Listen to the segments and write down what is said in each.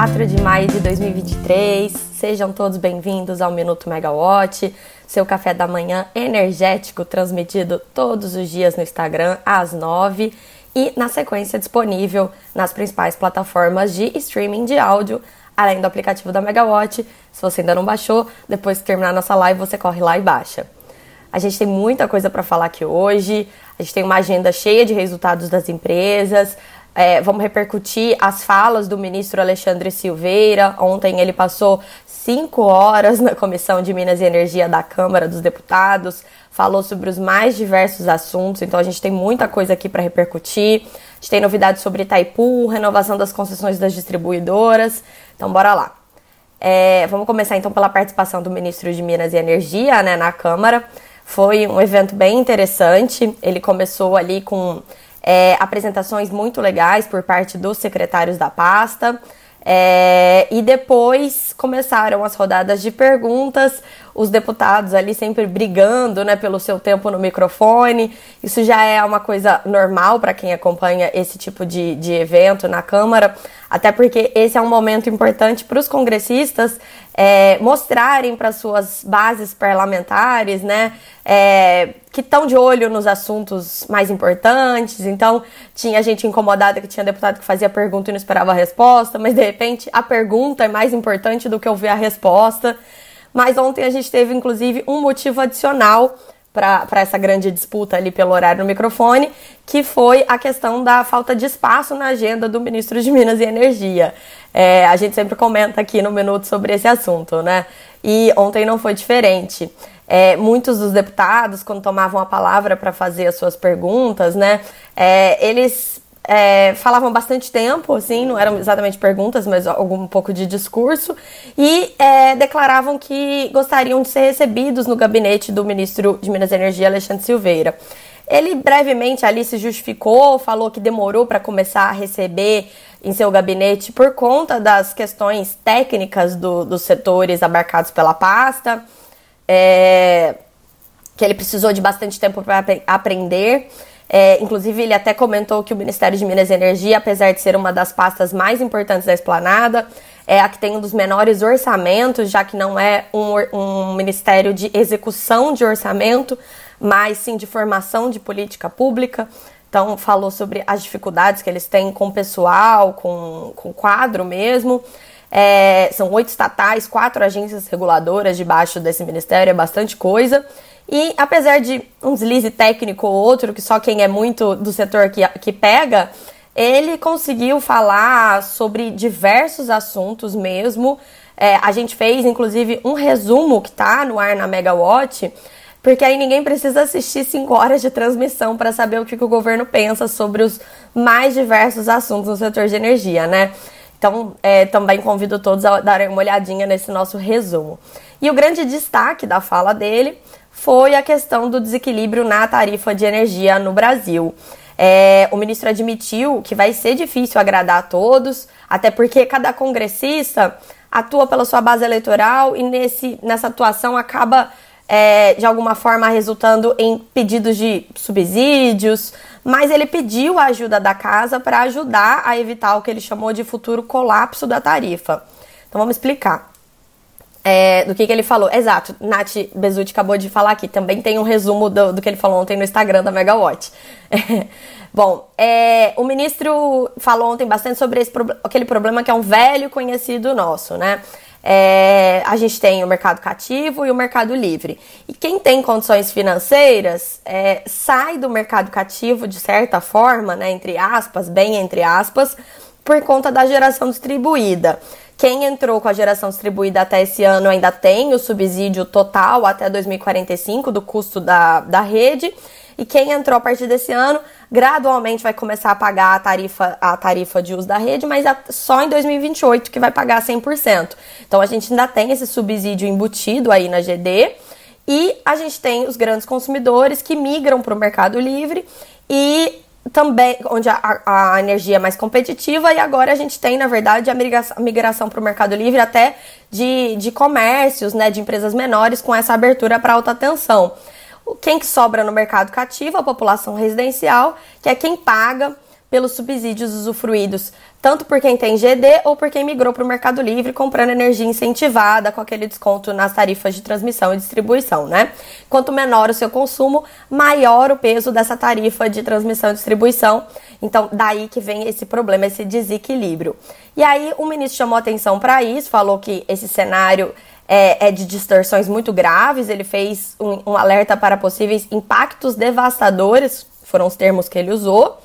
4 de maio de 2023. Sejam todos bem-vindos ao Minuto Megawatt, seu café da manhã energético transmitido todos os dias no Instagram às 9 e na sequência disponível nas principais plataformas de streaming de áudio, além do aplicativo da Megawatt. Se você ainda não baixou, depois que terminar nossa live, você corre lá e baixa. A gente tem muita coisa para falar aqui hoje. A gente tem uma agenda cheia de resultados das empresas. É, vamos repercutir as falas do ministro Alexandre Silveira. Ontem ele passou cinco horas na Comissão de Minas e Energia da Câmara dos Deputados, falou sobre os mais diversos assuntos, então a gente tem muita coisa aqui para repercutir. A gente tem novidades sobre Itaipu, renovação das concessões das distribuidoras. Então, bora lá. É, vamos começar então pela participação do ministro de Minas e Energia né, na Câmara. Foi um evento bem interessante. Ele começou ali com é, apresentações muito legais por parte dos secretários da pasta. É, e depois começaram as rodadas de perguntas, os deputados ali sempre brigando né, pelo seu tempo no microfone. Isso já é uma coisa normal para quem acompanha esse tipo de, de evento na Câmara, até porque esse é um momento importante para os congressistas é, mostrarem para suas bases parlamentares, né, é, que estão de olho nos assuntos mais importantes. Então, tinha gente incomodada que tinha deputado que fazia pergunta e não esperava a resposta, mas de repente a pergunta é mais importante do que ouvir a resposta. Mas ontem a gente teve, inclusive, um motivo adicional para essa grande disputa ali pelo horário no microfone, que foi a questão da falta de espaço na agenda do ministro de Minas e Energia. É, a gente sempre comenta aqui no Minuto sobre esse assunto, né? E ontem não foi diferente. É, muitos dos deputados, quando tomavam a palavra para fazer as suas perguntas, né, é, eles é, falavam bastante tempo, assim, não eram exatamente perguntas, mas algum um pouco de discurso, e é, declaravam que gostariam de ser recebidos no gabinete do ministro de Minas e Energia, Alexandre Silveira. Ele brevemente ali se justificou, falou que demorou para começar a receber em seu gabinete por conta das questões técnicas do, dos setores abarcados pela pasta, é, que ele precisou de bastante tempo para aprender. É, inclusive, ele até comentou que o Ministério de Minas e Energia, apesar de ser uma das pastas mais importantes da esplanada, é a que tem um dos menores orçamentos, já que não é um, um ministério de execução de orçamento, mas sim de formação de política pública. Então, falou sobre as dificuldades que eles têm com o pessoal, com, com o quadro mesmo. É, são oito estatais, quatro agências reguladoras debaixo desse ministério, é bastante coisa. E apesar de um deslize técnico ou outro, que só quem é muito do setor que, que pega, ele conseguiu falar sobre diversos assuntos mesmo. É, a gente fez, inclusive, um resumo que tá no ar na Megawatt porque aí ninguém precisa assistir cinco horas de transmissão para saber o que, que o governo pensa sobre os mais diversos assuntos no setor de energia, né? Então, é, também convido todos a darem uma olhadinha nesse nosso resumo. E o grande destaque da fala dele foi a questão do desequilíbrio na tarifa de energia no Brasil. É, o ministro admitiu que vai ser difícil agradar a todos, até porque cada congressista atua pela sua base eleitoral e nesse, nessa atuação acaba é, de alguma forma resultando em pedidos de subsídios, mas ele pediu a ajuda da casa para ajudar a evitar o que ele chamou de futuro colapso da tarifa. Então vamos explicar. É, do que, que ele falou. Exato, Nath Bezutti acabou de falar aqui. Também tem um resumo do, do que ele falou ontem no Instagram da Megawatt. É, bom, é, o ministro falou ontem bastante sobre esse, aquele problema que é um velho conhecido nosso, né? É, a gente tem o mercado cativo e o mercado livre. E quem tem condições financeiras é, sai do mercado cativo de certa forma, né, entre aspas, bem entre aspas, por conta da geração distribuída. Quem entrou com a geração distribuída até esse ano ainda tem o subsídio total até 2045 do custo da, da rede. E quem entrou a partir desse ano gradualmente vai começar a pagar a tarifa, a tarifa de uso da rede, mas só em 2028 que vai pagar 100%. Então a gente ainda tem esse subsídio embutido aí na GD e a gente tem os grandes consumidores que migram para o Mercado Livre e também onde a, a, energia é mais competitiva e agora a gente tem, na verdade, a migração, para o Mercado Livre até de, de comércios, né, de empresas menores com essa abertura para alta tensão. Quem que sobra no mercado cativo? A população residencial, que é quem paga pelos subsídios usufruídos, tanto por quem tem GD ou por quem migrou para o Mercado Livre comprando energia incentivada com aquele desconto nas tarifas de transmissão e distribuição, né? Quanto menor o seu consumo, maior o peso dessa tarifa de transmissão e distribuição. Então, daí que vem esse problema, esse desequilíbrio. E aí, o ministro chamou atenção para isso, falou que esse cenário é, é, de distorções muito graves. Ele fez um, um, alerta para possíveis impactos devastadores, foram os termos que ele usou.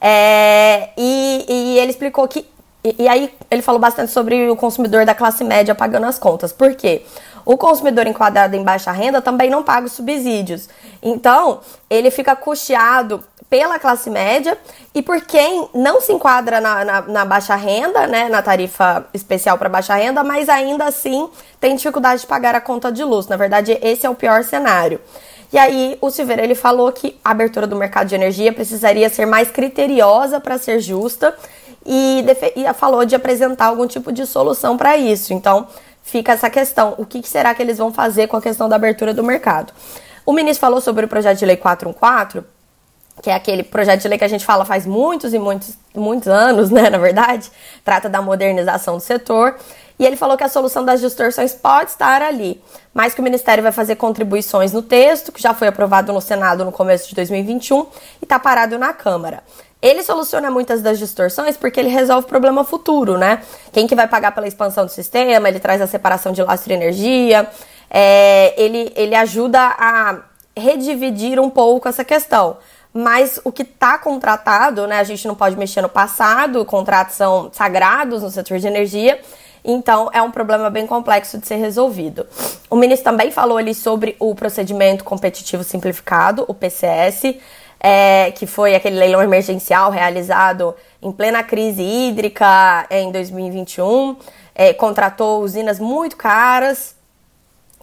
É, e, e, ele explicou que. E, e, aí ele falou bastante sobre o consumidor da classe média pagando as contas. Por quê? O consumidor enquadrado em baixa renda também não paga os subsídios. Então, ele fica custeado pela classe média e por quem não se enquadra na, na, na baixa renda, né, na tarifa especial para baixa renda, mas ainda assim tem dificuldade de pagar a conta de luz. Na verdade, esse é o pior cenário. E aí, o Silveira ele falou que a abertura do mercado de energia precisaria ser mais criteriosa para ser justa e, e, falou de apresentar algum tipo de solução para isso. Então, fica essa questão: o que será que eles vão fazer com a questão da abertura do mercado? O ministro falou sobre o projeto de lei 414 que é aquele projeto de lei que a gente fala faz muitos e muitos, muitos anos, né, na verdade, trata da modernização do setor. E ele falou que a solução das distorções pode estar ali, mas que o Ministério vai fazer contribuições no texto, que já foi aprovado no Senado no começo de 2021 e está parado na Câmara. Ele soluciona muitas das distorções porque ele resolve o problema futuro, né? Quem que vai pagar pela expansão do sistema, ele traz a separação de lastro e energia, é, ele, ele ajuda a redividir um pouco essa questão mas o que está contratado, né, a gente não pode mexer no passado, contratos são sagrados no setor de energia, então é um problema bem complexo de ser resolvido. O ministro também falou ali sobre o procedimento competitivo simplificado, o PCS, é, que foi aquele leilão emergencial realizado em plena crise hídrica em 2021, é, contratou usinas muito caras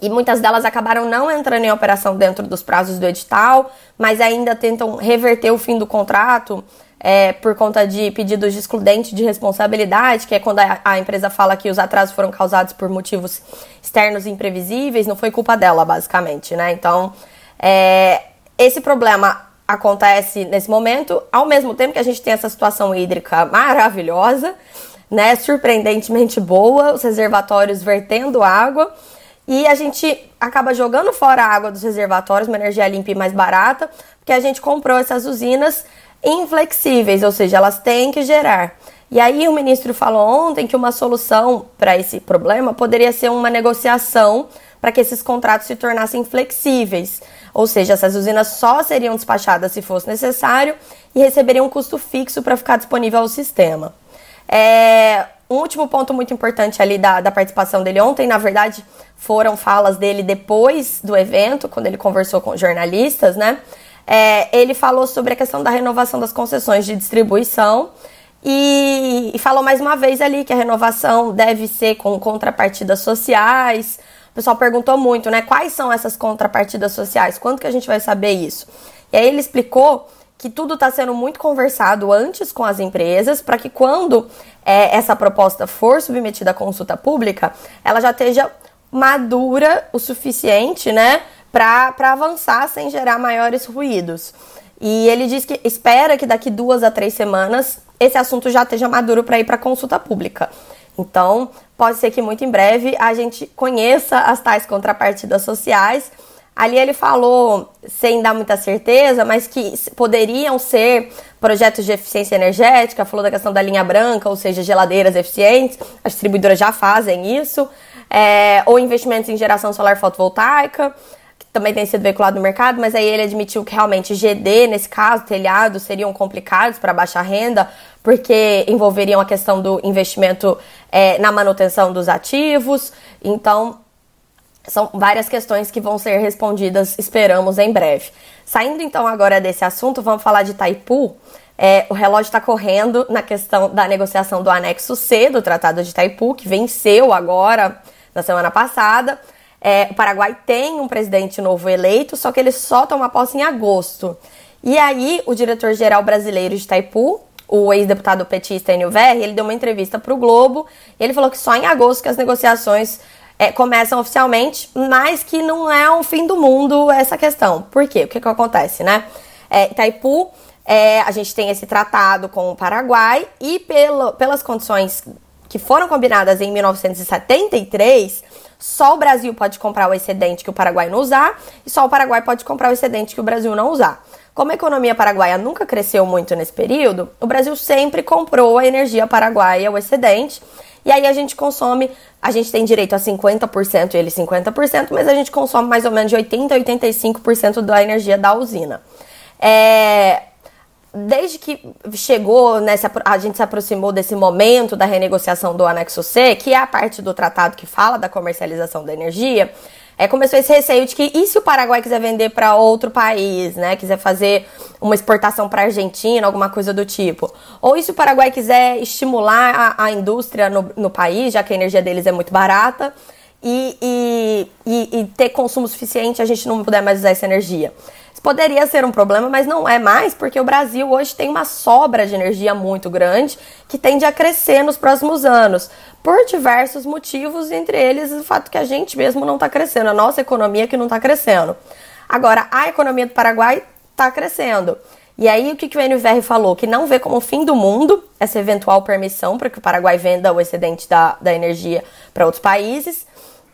e muitas delas acabaram não entrando em operação dentro dos prazos do edital, mas ainda tentam reverter o fim do contrato é, por conta de pedidos de excludente de responsabilidade, que é quando a, a, empresa fala que os atrasos foram causados por motivos externos imprevisíveis, não foi culpa dela, basicamente, né? Então, é, esse problema acontece nesse momento, ao mesmo tempo que a gente tem essa situação hídrica maravilhosa, né? Surpreendentemente boa, os reservatórios vertendo água e a gente acaba jogando fora a água dos reservatórios, uma energia limpa e mais barata, porque a gente comprou essas usinas inflexíveis, ou seja, elas têm que gerar. E aí o ministro falou ontem que uma solução para esse problema poderia ser uma negociação para que esses contratos se tornassem flexíveis. Ou seja, essas usinas só seriam despachadas se fosse necessário e receberiam um custo fixo para ficar disponível ao sistema. É, um último ponto muito importante ali da, da participação dele ontem, na verdade, foram falas dele depois do evento, quando ele conversou com jornalistas, né? É, ele falou sobre a questão da renovação das concessões de distribuição e, e, falou mais uma vez ali que a renovação deve ser com contrapartidas sociais. O pessoal perguntou muito, né? Quais são essas contrapartidas sociais? Quando que a gente vai saber isso? E aí ele explicou que tudo está sendo muito conversado antes com as empresas, para que quando é, essa proposta for submetida à consulta pública, ela já esteja madura o suficiente, né, para avançar sem gerar maiores ruídos. E ele diz que espera que daqui duas a três semanas esse assunto já esteja maduro para ir para consulta pública. Então, pode ser que muito em breve a gente conheça as tais contrapartidas sociais Ali ele falou, sem dar muita certeza, mas que poderiam ser projetos de eficiência energética, falou da questão da linha branca, ou seja, geladeiras eficientes, as distribuidoras já fazem isso, é, ou investimentos em geração solar fotovoltaica, que também tem sido veiculado no mercado, mas aí ele admitiu que realmente GD, nesse caso, telhados, seriam complicados para baixa renda, porque envolveriam a questão do investimento é, na manutenção dos ativos, então são várias questões que vão ser respondidas, esperamos, em breve. Saindo então agora desse assunto, vamos falar de Itaipu. É, o relógio está correndo na questão da negociação do anexo C do Tratado de Itaipu, que venceu agora na semana passada. É, o Paraguai tem um presidente novo eleito, só que ele só toma posse em agosto. E aí, o diretor-geral brasileiro de Itaipu, o ex-deputado petista Enio Verri, ele deu uma entrevista para o Globo e ele falou que só em agosto que as negociações é, começam oficialmente, mas que não é o fim do mundo essa questão. Por quê? O que, que acontece, né? É, Itaipu é, a gente tem esse tratado com o Paraguai e pelo, pelas condições que foram combinadas em 1973, só o Brasil pode comprar o excedente que o Paraguai não usar e só o Paraguai pode comprar o excedente que o Brasil não usar. Como a economia paraguaia nunca cresceu muito nesse período, o Brasil sempre comprou a energia paraguaia, o excedente, e aí a gente consome, a gente tem direito a 50% e ele 50%, mas a gente consome mais ou menos de 80% a 85% da energia da usina. É, desde que chegou nessa a gente se aproximou desse momento da renegociação do anexo C, que é a parte do tratado que fala da comercialização da energia, é, começou esse receio de que e se o Paraguai quiser vender para outro país, né? Quiser fazer uma exportação para a Argentina, alguma coisa do tipo. Ou e se o Paraguai quiser estimular a, a indústria no, no, país, já que a energia deles é muito barata, e, e, e, e ter consumo suficiente, a gente não puder mais usar essa energia. Poderia ser um problema, mas não é mais, porque o Brasil hoje tem uma sobra de energia muito grande que tende a crescer nos próximos anos, por diversos motivos, entre eles o fato que a gente mesmo não está crescendo, a nossa economia que não está crescendo. Agora, a economia do Paraguai está crescendo. E aí, o que, que o NVR falou? Que não vê como fim do mundo essa eventual permissão para que o Paraguai venda o excedente da, da energia para outros países,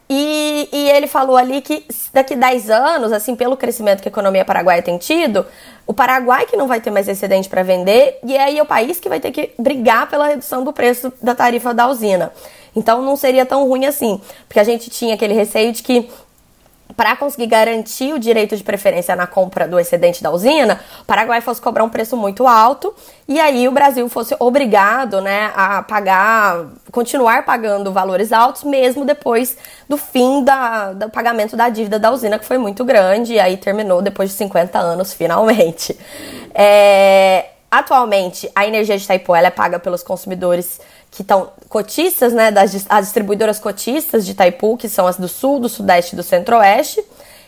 e, e, ele falou ali que daqui 10 anos, assim, pelo crescimento que a economia paraguaia tem tido, o Paraguai que não vai ter mais excedente para vender, e aí é o país que vai ter que brigar pela redução do preço da tarifa da usina. Então não seria tão ruim assim, porque a gente tinha aquele receio de que para conseguir garantir o direito de preferência na compra do excedente da usina, o Paraguai fosse cobrar um preço muito alto e aí o Brasil fosse obrigado né, a pagar, continuar pagando valores altos, mesmo depois do fim da, do pagamento da dívida da usina, que foi muito grande, e aí terminou depois de 50 anos, finalmente. É, atualmente, a energia de Itaipu é paga pelos consumidores que estão cotistas, né, das as distribuidoras cotistas de Itaipu, que são as do sul, do sudeste e do centro-oeste.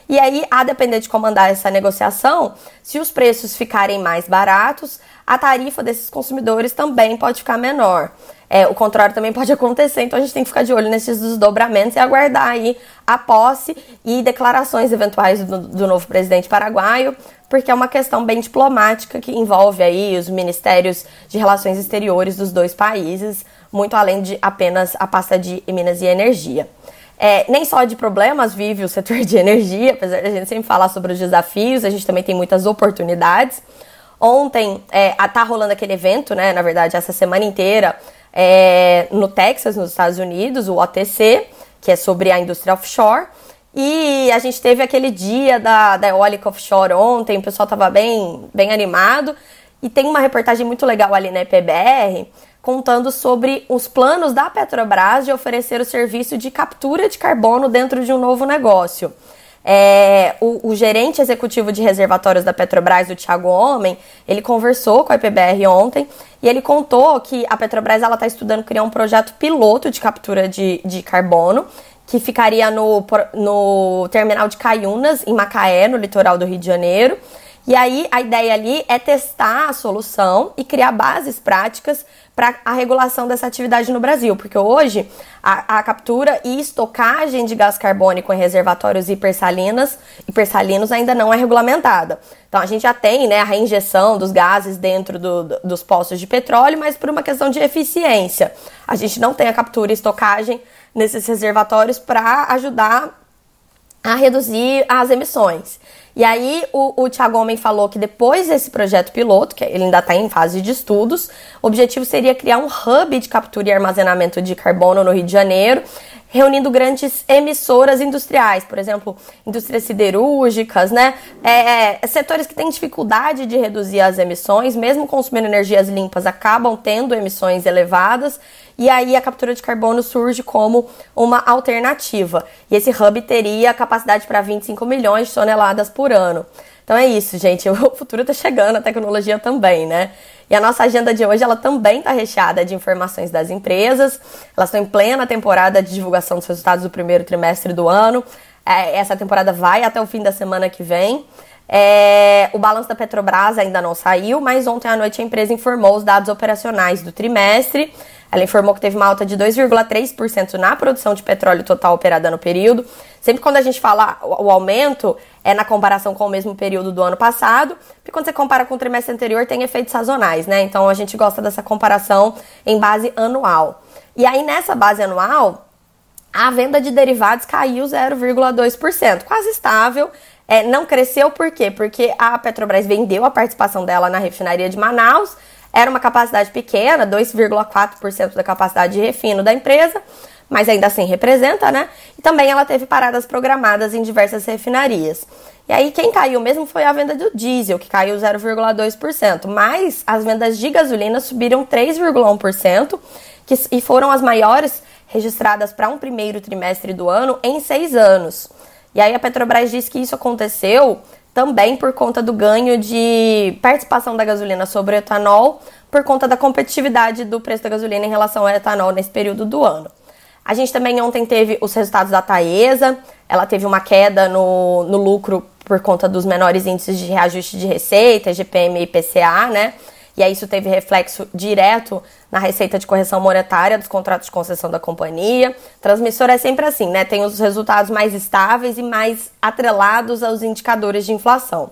E aí, a depender de comandar essa negociação, se os preços ficarem mais baratos, a tarifa desses consumidores também pode ficar menor. É, o contrário também pode acontecer, então a gente tem que ficar de olho nesses desdobramentos e aguardar aí a posse e declarações eventuais do, do novo presidente paraguaio, porque é uma questão bem diplomática que envolve aí os ministérios de relações exteriores dos dois países, muito além de apenas a pasta de Minas e Energia. É, nem só de problemas vive o setor de energia, apesar de a gente sempre falar sobre os desafios, a gente também tem muitas oportunidades. Ontem é, tá rolando aquele evento, né? Na verdade, essa semana inteira é, no Texas, nos Estados Unidos, o OTC, que é sobre a indústria offshore. E a gente teve aquele dia da, da eólica offshore ontem, o pessoal estava bem, bem animado. E tem uma reportagem muito legal ali na EPBR contando sobre os planos da Petrobras de oferecer o serviço de captura de carbono dentro de um novo negócio. É, o, o, gerente executivo de reservatórios da Petrobras, o Thiago Homem, ele conversou com a IPBR ontem e ele contou que a Petrobras está estudando criar um projeto piloto de captura de, de carbono que ficaria no, no terminal de Caiunas, em Macaé, no litoral do Rio de Janeiro. E aí a ideia ali é testar a solução e criar bases práticas para a regulação dessa atividade no Brasil, porque hoje a, a, captura e estocagem de gás carbônico em reservatórios hipersalinas, hipersalinos ainda não é regulamentada. Então a gente já tem né, a reinjeção dos gases dentro do, do, dos poços de petróleo, mas por uma questão de eficiência. A gente não tem a captura e estocagem nesses reservatórios para ajudar a reduzir as emissões. E aí o, o Thiago Homem falou que depois desse projeto piloto, que ele ainda está em fase de estudos, o objetivo seria criar um hub de captura e armazenamento de carbono no Rio de Janeiro, reunindo grandes emissoras industriais, por exemplo, indústrias siderúrgicas, né? É, é, setores que têm dificuldade de reduzir as emissões, mesmo consumindo energias limpas, acabam tendo emissões elevadas e aí a captura de carbono surge como uma alternativa. E esse hub teria capacidade para 25 milhões de toneladas por ano. Então é isso, gente. O futuro está chegando, a tecnologia também, né? E a nossa agenda de hoje, ela também está recheada de informações das empresas. Elas estão em plena temporada de divulgação dos resultados do primeiro trimestre do ano. É, essa temporada vai até o fim da semana que vem. É, o balanço da Petrobras ainda não saiu, mas ontem à noite a empresa informou os dados operacionais do trimestre. Ela informou que teve uma alta de 2,3% na produção de petróleo total operada no período. Sempre quando a gente fala o aumento, é na comparação com o mesmo período do ano passado, porque quando você compara com o trimestre anterior, tem efeitos sazonais, né? Então a gente gosta dessa comparação em base anual. E aí nessa base anual, a venda de derivados caiu 0,2%, quase estável. É, não cresceu por quê? Porque a Petrobras vendeu a participação dela na refinaria de Manaus era uma capacidade pequena, 2,4% da capacidade de refino da empresa, mas ainda assim representa, né? E também ela teve paradas programadas em diversas refinarias. E aí quem caiu mesmo foi a venda do diesel, que caiu 0,2%, mas as vendas de gasolina subiram 3,1%, que, e foram as maiores registradas para um primeiro trimestre do ano em seis anos. E aí a Petrobras diz que isso aconteceu também por conta do ganho de participação da gasolina sobre o etanol, por conta da competitividade do preço da gasolina em relação ao etanol nesse período do ano. A gente também ontem teve os resultados da Taesa, ela teve uma queda no, no lucro por conta dos menores índices de reajuste de receita, GPM e IPCA, né? E aí isso teve reflexo direto na receita de correção monetária dos contratos de concessão da companhia. Transmissor é sempre assim, né? Tem os resultados mais estáveis e mais atrelados aos indicadores de inflação.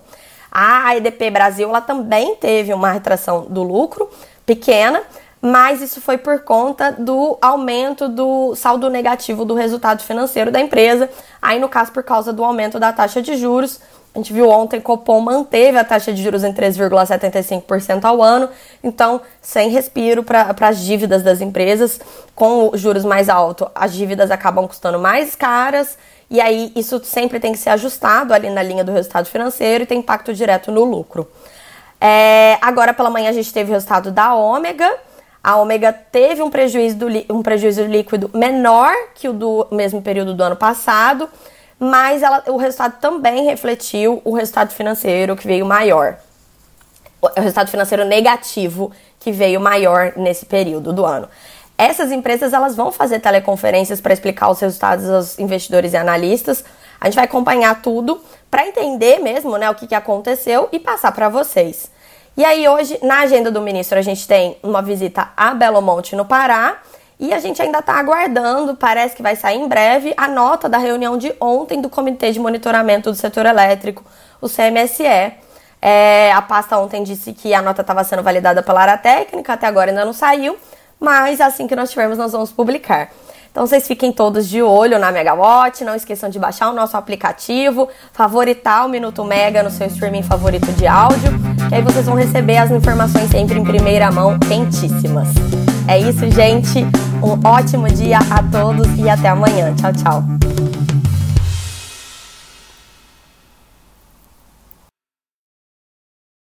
A EDP Brasil ela também teve uma retração do lucro pequena, mas isso foi por conta do aumento do saldo negativo do resultado financeiro da empresa, aí no caso por causa do aumento da taxa de juros, a gente viu ontem que o Copom manteve a taxa de juros em 3,75% ao ano, então sem respiro para as dívidas das empresas. Com juros mais altos, as dívidas acabam custando mais caras, e aí isso sempre tem que ser ajustado ali na linha do resultado financeiro e tem impacto direto no lucro. É, agora pela manhã a gente teve o resultado da Ômega. A Ômega teve um prejuízo, do, um prejuízo líquido menor que o do mesmo período do ano passado mas ela, o resultado também refletiu o resultado financeiro que veio maior. O resultado financeiro negativo que veio maior nesse período do ano. Essas empresas elas vão fazer teleconferências para explicar os resultados aos investidores e analistas. A gente vai acompanhar tudo para entender mesmo né, o que, que aconteceu e passar para vocês. E aí hoje, na agenda do ministro, a gente tem uma visita a Belo Monte, no Pará, e a gente ainda está aguardando, parece que vai sair em breve, a nota da reunião de ontem do Comitê de Monitoramento do Setor Elétrico, o CMSE. É, a pasta ontem disse que a nota estava sendo validada pela área técnica, até agora ainda não saiu, mas assim que nós tivermos, nós vamos publicar. Então vocês fiquem todos de olho na Megawatt, não esqueçam de baixar o nosso aplicativo, favoritar o Minuto Mega no seu streaming favorito de áudio, que aí vocês vão receber as informações sempre em primeira mão, quentíssimas. É isso, gente. Um ótimo dia a todos e até amanhã. Tchau, tchau.